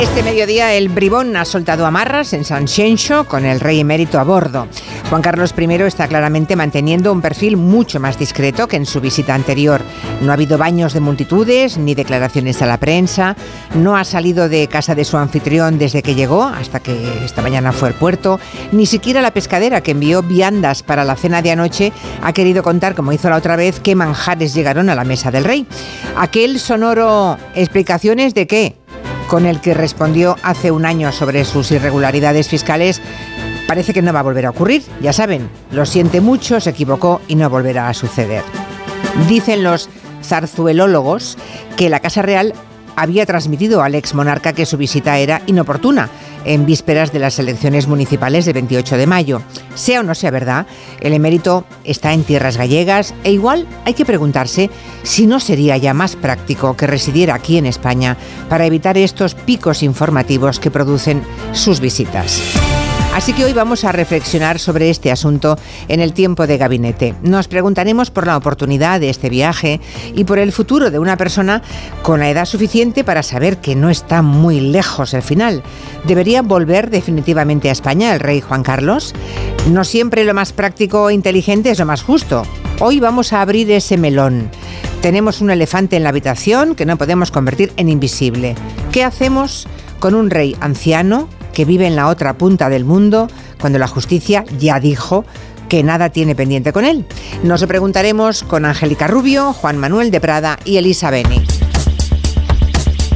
Este mediodía el bribón ha soltado amarras en San Xenxo con el rey emérito a bordo. Juan Carlos I está claramente manteniendo un perfil mucho más discreto que en su visita anterior. No ha habido baños de multitudes ni declaraciones a la prensa. No ha salido de casa de su anfitrión desde que llegó, hasta que esta mañana fue al puerto. Ni siquiera la pescadera que envió viandas para la cena de anoche ha querido contar, como hizo la otra vez, qué manjares llegaron a la mesa del rey. Aquel sonoro explicaciones de qué con el que respondió hace un año sobre sus irregularidades fiscales, parece que no va a volver a ocurrir. Ya saben, lo siente mucho, se equivocó y no volverá a suceder. Dicen los zarzuelólogos que la Casa Real había transmitido al ex monarca que su visita era inoportuna en vísperas de las elecciones municipales de 28 de mayo. Sea o no sea verdad, el emérito está en tierras gallegas e igual hay que preguntarse si no sería ya más práctico que residiera aquí en España para evitar estos picos informativos que producen sus visitas. Así que hoy vamos a reflexionar sobre este asunto en el tiempo de gabinete. Nos preguntaremos por la oportunidad de este viaje y por el futuro de una persona con la edad suficiente para saber que no está muy lejos el final. ¿Debería volver definitivamente a España el rey Juan Carlos? No siempre lo más práctico e inteligente es lo más justo. Hoy vamos a abrir ese melón. Tenemos un elefante en la habitación que no podemos convertir en invisible. ¿Qué hacemos con un rey anciano que vive en la otra punta del mundo cuando la justicia ya dijo que nada tiene pendiente con él. Nos lo preguntaremos con Angélica Rubio, Juan Manuel de Prada y Elisa Beni.